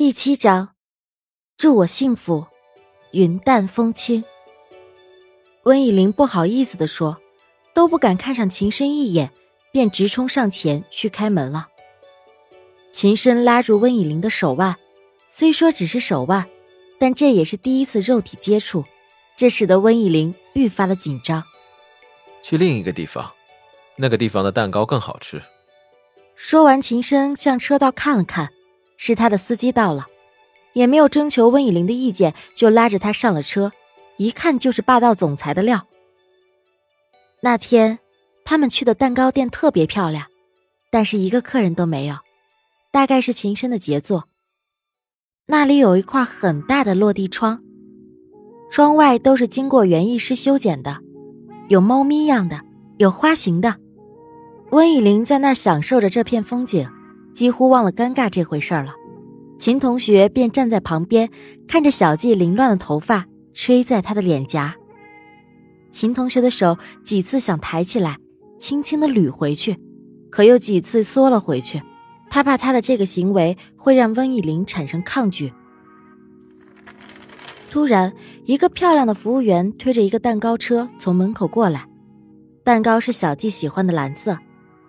第七章，祝我幸福，云淡风轻。温以玲不好意思的说，都不敢看上秦深一眼，便直冲上前去开门了。秦深拉住温以玲的手腕，虽说只是手腕，但这也是第一次肉体接触，这使得温以玲愈发的紧张。去另一个地方，那个地方的蛋糕更好吃。说完，秦深向车道看了看。是他的司机到了，也没有征求温以玲的意见，就拉着他上了车，一看就是霸道总裁的料。那天他们去的蛋糕店特别漂亮，但是一个客人都没有，大概是秦深的杰作。那里有一块很大的落地窗，窗外都是经过园艺师修剪的，有猫咪样的，有花形的。温以玲在那儿享受着这片风景。几乎忘了尴尬这回事儿了，秦同学便站在旁边，看着小季凌乱的头发吹在他的脸颊。秦同学的手几次想抬起来，轻轻的捋回去，可又几次缩了回去。他怕他的这个行为会让温以玲产生抗拒。突然，一个漂亮的服务员推着一个蛋糕车从门口过来，蛋糕是小季喜欢的蓝色，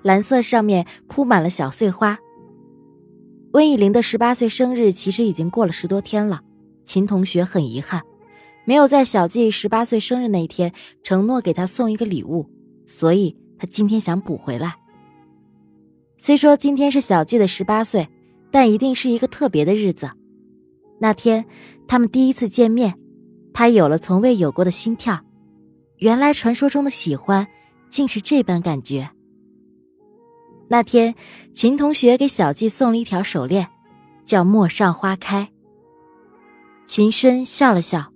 蓝色上面铺满了小碎花。温以玲的十八岁生日其实已经过了十多天了，秦同学很遗憾，没有在小季十八岁生日那一天承诺给他送一个礼物，所以他今天想补回来。虽说今天是小季的十八岁，但一定是一个特别的日子。那天他们第一次见面，他有了从未有过的心跳，原来传说中的喜欢，竟是这般感觉。那天，秦同学给小季送了一条手链，叫“陌上花开”。秦深笑了笑：“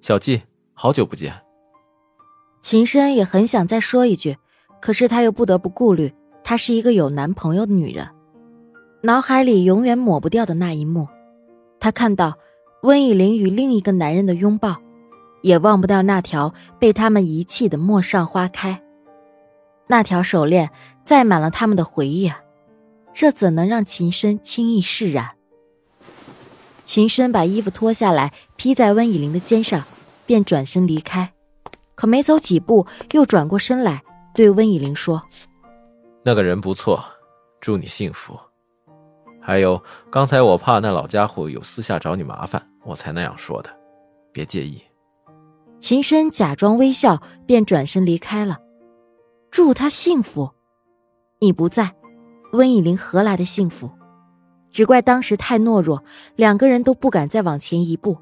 小季，好久不见。”秦深也很想再说一句，可是他又不得不顾虑，她是一个有男朋友的女人，脑海里永远抹不掉的那一幕，他看到温以玲与另一个男人的拥抱，也忘不掉那条被他们遗弃的“陌上花开”。那条手链载满了他们的回忆啊，这怎能让秦深轻易释然？秦深把衣服脱下来披在温以玲的肩上，便转身离开。可没走几步，又转过身来对温以玲说：“那个人不错，祝你幸福。还有，刚才我怕那老家伙有私下找你麻烦，我才那样说的，别介意。”秦深假装微笑，便转身离开了。祝他幸福，你不在，温以玲何来的幸福？只怪当时太懦弱，两个人都不敢再往前一步。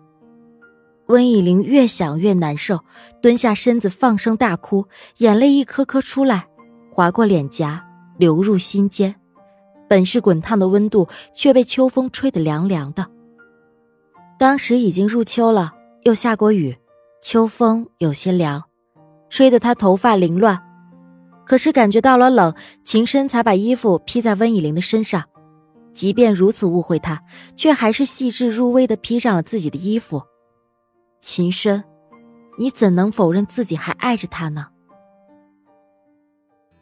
温以玲越想越难受，蹲下身子放声大哭，眼泪一颗颗出来，划过脸颊，流入心间。本是滚烫的温度，却被秋风吹得凉凉的。当时已经入秋了，又下过雨，秋风有些凉，吹得她头发凌乱。可是感觉到了冷，秦深才把衣服披在温以玲的身上。即便如此误会他，却还是细致入微的披上了自己的衣服。秦深，你怎能否认自己还爱着他呢？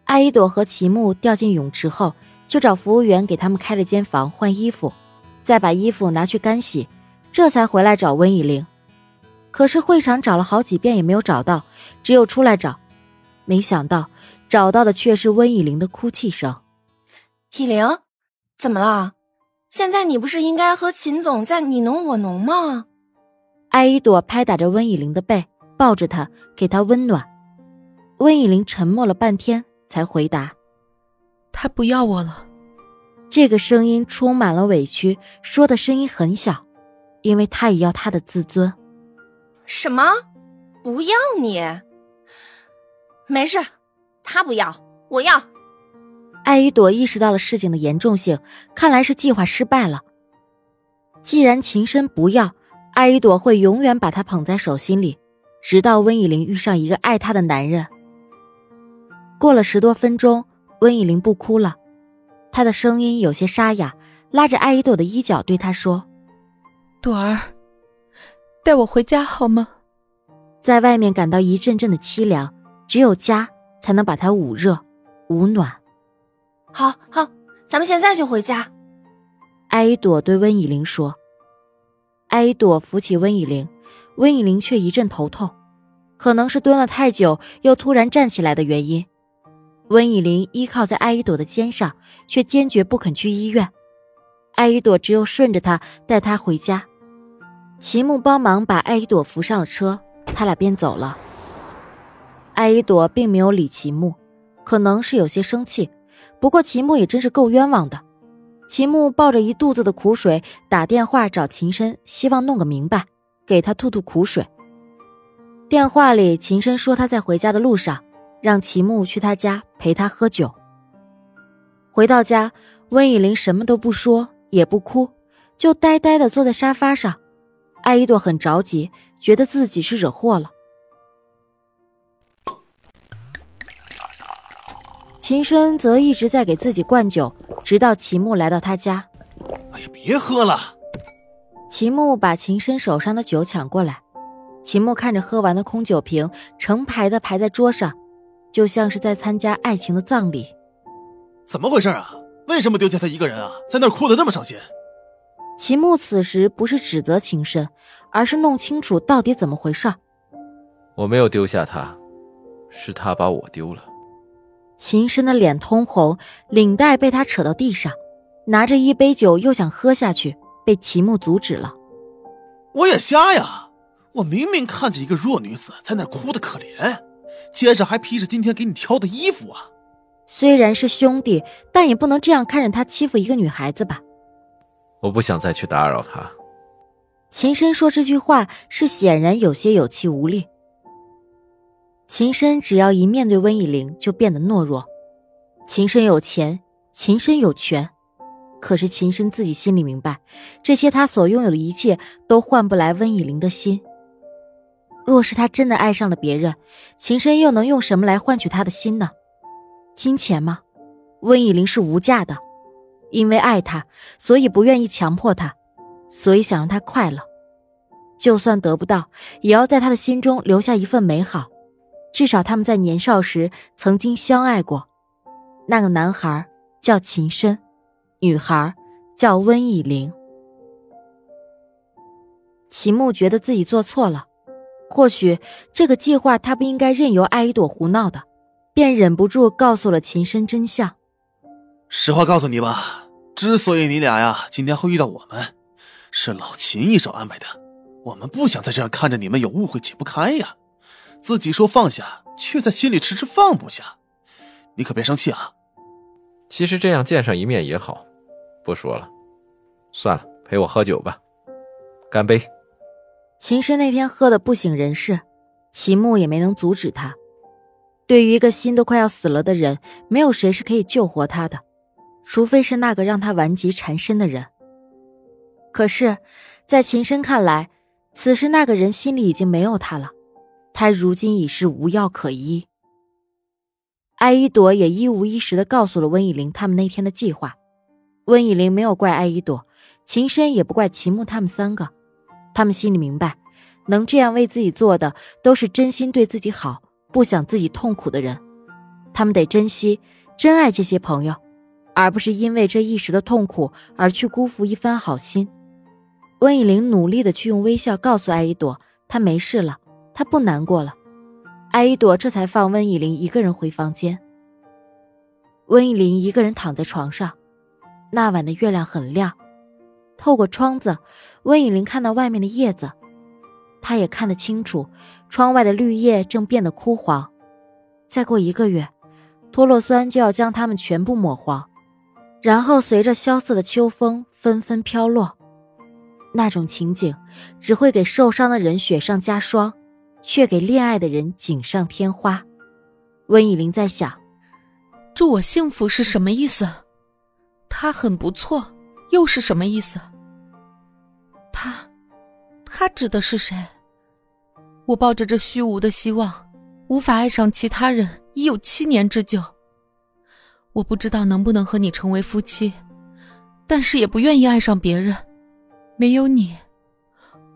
艾依朵和齐木掉进泳池后，就找服务员给他们开了间房换衣服，再把衣服拿去干洗，这才回来找温以玲。可是会场找了好几遍也没有找到，只有出来找，没想到。找到的却是温以玲的哭泣声。以玲，怎么了？现在你不是应该和秦总在你侬我侬吗？艾依朵拍打着温以玲的背，抱着她，给她温暖。温以玲沉默了半天，才回答：“他不要我了。”这个声音充满了委屈，说的声音很小，因为他也要他的自尊。什么？不要你？没事。他不要，我要。艾依朵意识到了事情的严重性，看来是计划失败了。既然秦深不要，艾依朵会永远把他捧在手心里，直到温以玲遇上一个爱她的男人。过了十多分钟，温以玲不哭了，她的声音有些沙哑，拉着艾依朵的衣角对她说：“朵儿，带我回家好吗？”在外面感到一阵阵的凄凉，只有家。才能把它捂热、捂暖。好好，咱们现在就回家。艾依朵对温以玲说。艾依朵扶起温以玲，温以玲却一阵头痛，可能是蹲了太久又突然站起来的原因。温以玲依靠在艾依朵的肩上，却坚决不肯去医院。艾依朵只有顺着他带她回家。齐木帮忙把艾依朵扶上了车，他俩便走了。艾依朵并没有理齐木，可能是有些生气。不过齐木也真是够冤枉的。齐木抱着一肚子的苦水打电话找秦深，希望弄个明白，给他吐吐苦水。电话里，秦深说他在回家的路上，让齐木去他家陪他喝酒。回到家，温以玲什么都不说，也不哭，就呆呆的坐在沙发上。艾依朵很着急，觉得自己是惹祸了。秦深则一直在给自己灌酒，直到齐木来到他家。哎呀，别喝了！齐木把秦深手上的酒抢过来。齐木看着喝完的空酒瓶成排的排在桌上，就像是在参加爱情的葬礼。怎么回事啊？为什么丢下他一个人啊？在那儿哭的那么伤心。齐木此时不是指责秦深，而是弄清楚到底怎么回事。我没有丢下他，是他把我丢了。秦深的脸通红，领带被他扯到地上，拿着一杯酒又想喝下去，被齐木阻止了。我也瞎呀！我明明看见一个弱女子在那哭的可怜，接着还披着今天给你挑的衣服啊！虽然是兄弟，但也不能这样看着他欺负一个女孩子吧？我不想再去打扰他。秦深说这句话是显然有些有气无力。秦深只要一面对温以玲，就变得懦弱。秦深有钱，秦深有权，可是秦深自己心里明白，这些他所拥有的一切都换不来温以玲的心。若是他真的爱上了别人，秦深又能用什么来换取他的心呢？金钱吗？温以玲是无价的，因为爱他，所以不愿意强迫他，所以想让他快乐。就算得不到，也要在他的心中留下一份美好。至少他们在年少时曾经相爱过，那个男孩叫秦深，女孩叫温以玲。秦牧觉得自己做错了，或许这个计划他不应该任由艾依朵胡闹的，便忍不住告诉了秦深真相。实话告诉你吧，之所以你俩呀今天会遇到我们，是老秦一手安排的。我们不想再这样看着你们有误会解不开呀。自己说放下，却在心里迟迟放不下，你可别生气啊。其实这样见上一面也好，不说了，算了，陪我喝酒吧，干杯。秦深那天喝的不省人事，齐木也没能阻止他。对于一个心都快要死了的人，没有谁是可以救活他的，除非是那个让他顽疾缠身的人。可是，在秦深看来，此时那个人心里已经没有他了。他如今已是无药可医。艾依朵也一五一十的告诉了温以玲他们那天的计划。温以玲没有怪艾依朵，秦深也不怪齐木他们三个。他们心里明白，能这样为自己做的，都是真心对自己好、不想自己痛苦的人。他们得珍惜、真爱这些朋友，而不是因为这一时的痛苦而去辜负一番好心。温以玲努力的去用微笑告诉艾依朵，她没事了。他不难过了，艾依朵这才放温以玲一个人回房间。温以玲一个人躺在床上，那晚的月亮很亮，透过窗子，温以玲看到外面的叶子，她也看得清楚，窗外的绿叶正变得枯黄，再过一个月，脱落酸就要将它们全部抹黄，然后随着萧瑟的秋风纷纷飘落。那种情景，只会给受伤的人雪上加霜。却给恋爱的人锦上添花。温以玲在想：祝我幸福是什么意思？他很不错，又是什么意思？他，他指的是谁？我抱着这虚无的希望，无法爱上其他人，已有七年之久。我不知道能不能和你成为夫妻，但是也不愿意爱上别人。没有你，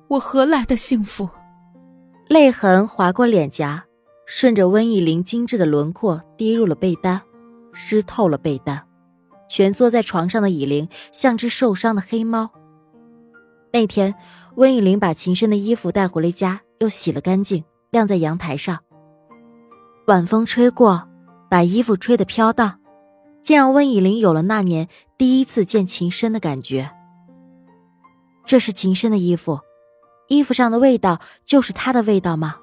我何来的幸福？泪痕划过脸颊，顺着温以玲精致的轮廓滴入了被单，湿透了被单。蜷缩在床上的以琳像只受伤的黑猫。那天，温以琳把秦深的衣服带回了家，又洗了干净，晾在阳台上。晚风吹过，把衣服吹得飘荡，竟让温以琳有了那年第一次见秦深的感觉。这是秦深的衣服，衣服上的味道就是他的味道吗？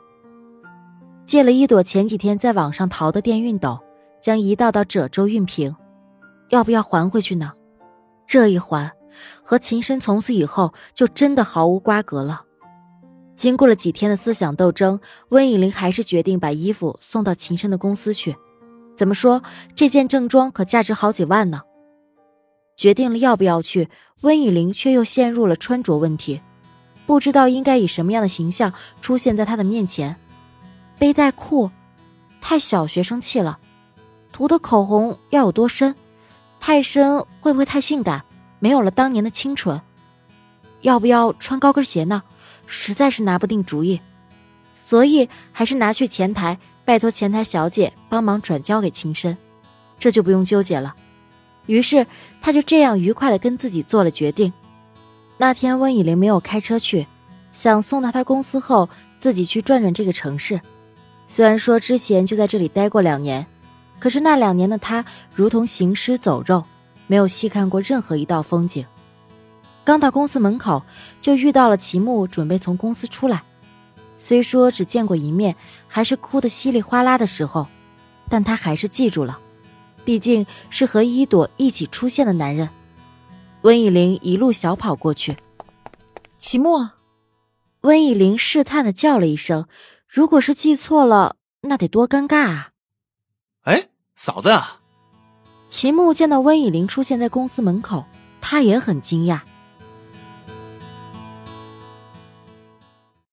借了一朵前几天在网上淘的电熨斗，将一道道褶皱熨平，要不要还回去呢？这一还，和秦深从此以后就真的毫无瓜葛了。经过了几天的思想斗争，温以玲还是决定把衣服送到秦深的公司去。怎么说，这件正装可价值好几万呢？决定了要不要去，温以玲却又陷入了穿着问题，不知道应该以什么样的形象出现在他的面前。背带裤，太小学生气了；涂的口红要有多深？太深会不会太性感？没有了当年的清纯。要不要穿高跟鞋呢？实在是拿不定主意，所以还是拿去前台，拜托前台小姐帮忙转交给秦深，这就不用纠结了。于是他就这样愉快的跟自己做了决定。那天温以玲没有开车去，想送到他公司后自己去转转这个城市。虽然说之前就在这里待过两年，可是那两年的他如同行尸走肉，没有细看过任何一道风景。刚到公司门口，就遇到了齐木，准备从公司出来。虽说只见过一面，还是哭得稀里哗啦的时候，但他还是记住了，毕竟是和一朵一起出现的男人。温以玲一路小跑过去，齐木，温以玲试探的叫了一声。如果是记错了，那得多尴尬啊！哎，嫂子啊！齐木见到温以玲出现在公司门口，他也很惊讶。